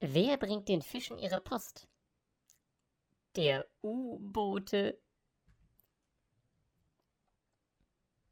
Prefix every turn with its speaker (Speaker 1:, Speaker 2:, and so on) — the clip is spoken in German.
Speaker 1: Wer bringt den Fischen ihre Post? Der U-Boote